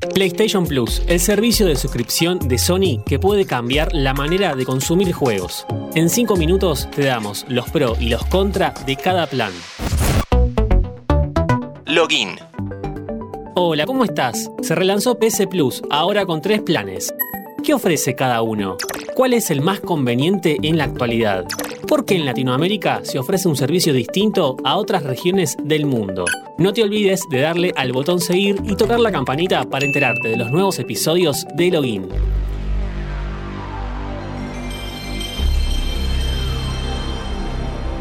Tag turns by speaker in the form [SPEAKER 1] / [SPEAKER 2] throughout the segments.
[SPEAKER 1] PlayStation Plus, el servicio de suscripción de Sony que puede cambiar la manera de consumir juegos. En 5 minutos te damos los pro y los contra de cada plan.
[SPEAKER 2] Login.
[SPEAKER 1] Hola, ¿cómo estás? Se relanzó PS Plus, ahora con tres planes. ¿Qué ofrece cada uno? ¿Cuál es el más conveniente en la actualidad? ¿Por qué en Latinoamérica se ofrece un servicio distinto a otras regiones del mundo? No te olvides de darle al botón seguir y tocar la campanita para enterarte de los nuevos episodios de Login.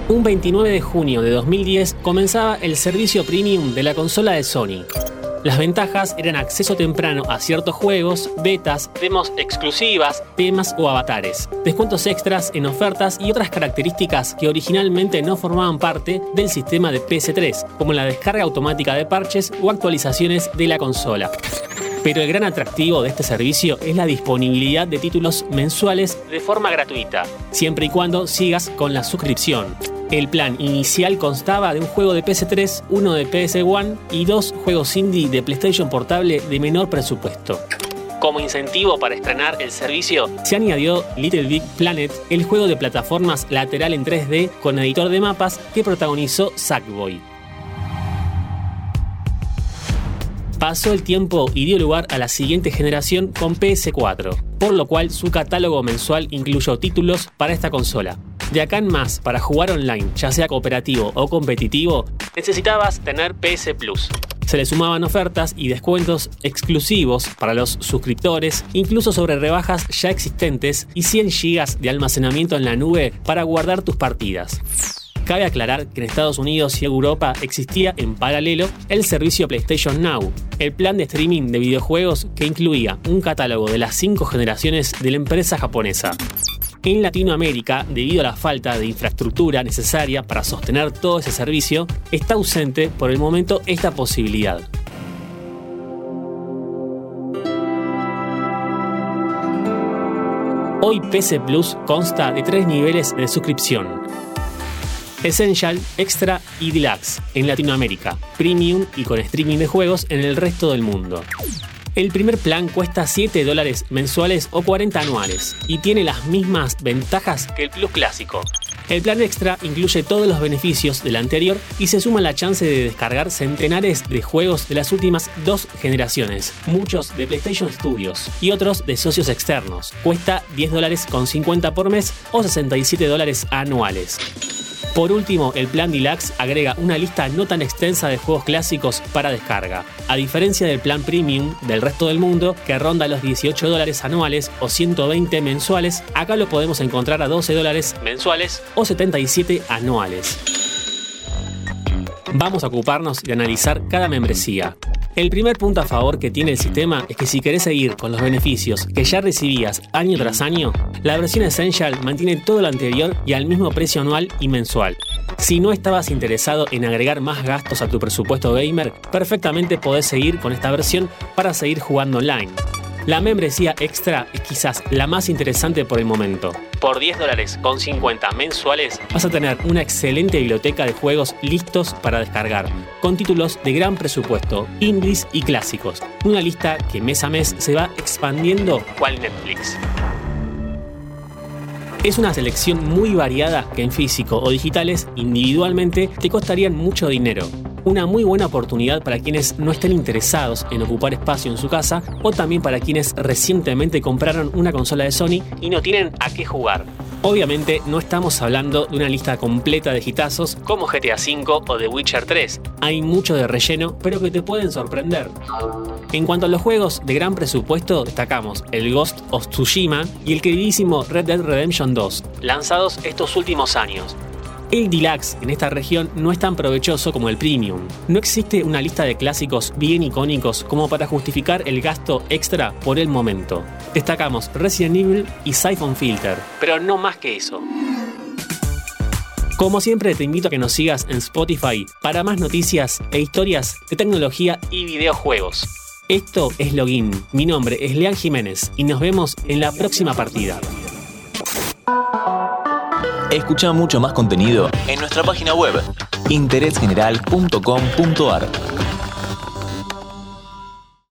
[SPEAKER 1] Un 29 de junio de 2010 comenzaba el servicio premium de la consola de Sony. Las ventajas eran acceso temprano a ciertos juegos, betas, demos exclusivas, temas o avatares, descuentos extras en ofertas y otras características que originalmente no formaban parte del sistema de PS3, como la descarga automática de parches o actualizaciones de la consola. Pero el gran atractivo de este servicio es la disponibilidad de títulos mensuales de forma gratuita, siempre y cuando sigas con la suscripción. El plan inicial constaba de un juego de PS3, uno de PS1 y dos juegos indie de PlayStation Portable de menor presupuesto. Como incentivo para estrenar el servicio, se añadió Little Big Planet, el juego de plataformas lateral en 3D con editor de mapas que protagonizó Sackboy. Pasó el tiempo y dio lugar a la siguiente generación con PS4, por lo cual su catálogo mensual incluyó títulos para esta consola. De acá en más, para jugar online, ya sea cooperativo o competitivo, necesitabas tener PS Plus. Se le sumaban ofertas y descuentos exclusivos para los suscriptores, incluso sobre rebajas ya existentes y 100 GB de almacenamiento en la nube para guardar tus partidas. Cabe aclarar que en Estados Unidos y Europa existía en paralelo el servicio PlayStation Now, el plan de streaming de videojuegos que incluía un catálogo de las cinco generaciones de la empresa japonesa. En Latinoamérica, debido a la falta de infraestructura necesaria para sostener todo ese servicio, está ausente por el momento esta posibilidad. Hoy PC Plus consta de tres niveles de suscripción. Essential, Extra y Deluxe en Latinoamérica, Premium y con streaming de juegos en el resto del mundo. El primer plan cuesta 7 dólares mensuales o 40 anuales y tiene las mismas ventajas que el Plus clásico. El plan extra incluye todos los beneficios del anterior y se suma la chance de descargar centenares de juegos de las últimas dos generaciones, muchos de PlayStation Studios y otros de socios externos. Cuesta 10 dólares con 50 por mes o 67 dólares anuales. Por último, el plan Deluxe agrega una lista no tan extensa de juegos clásicos para descarga. A diferencia del plan Premium del resto del mundo, que ronda los 18 dólares anuales o 120 mensuales, acá lo podemos encontrar a 12 dólares mensuales o 77 anuales. Vamos a ocuparnos de analizar cada membresía. El primer punto a favor que tiene el sistema es que si querés seguir con los beneficios que ya recibías año tras año, la versión Essential mantiene todo lo anterior y al mismo precio anual y mensual. Si no estabas interesado en agregar más gastos a tu presupuesto gamer, perfectamente podés seguir con esta versión para seguir jugando online. La membresía extra es quizás la más interesante por el momento. Por 10 dólares con 50 mensuales vas a tener una excelente biblioteca de juegos listos para descargar, con títulos de gran presupuesto, indies y clásicos. Una lista que mes a mes se va expandiendo cual Netflix. Es una selección muy variada que en físico o digitales individualmente te costarían mucho dinero una muy buena oportunidad para quienes no estén interesados en ocupar espacio en su casa o también para quienes recientemente compraron una consola de Sony y no tienen a qué jugar. Obviamente no estamos hablando de una lista completa de hitazos como GTA V o The Witcher 3. Hay mucho de relleno, pero que te pueden sorprender. En cuanto a los juegos de gran presupuesto, destacamos el Ghost of Tsushima y el queridísimo Red Dead Redemption 2, lanzados estos últimos años. El deluxe en esta región no es tan provechoso como el premium. No existe una lista de clásicos bien icónicos como para justificar el gasto extra por el momento. Destacamos Resident Evil y Siphon Filter, pero no más que eso. Como siempre te invito a que nos sigas en Spotify para más noticias e historias de tecnología y videojuegos. Esto es Login, mi nombre es Lean Jiménez y nos vemos en la próxima partida.
[SPEAKER 2] Escucha mucho más contenido en nuestra página web interésgeneral.com.ar.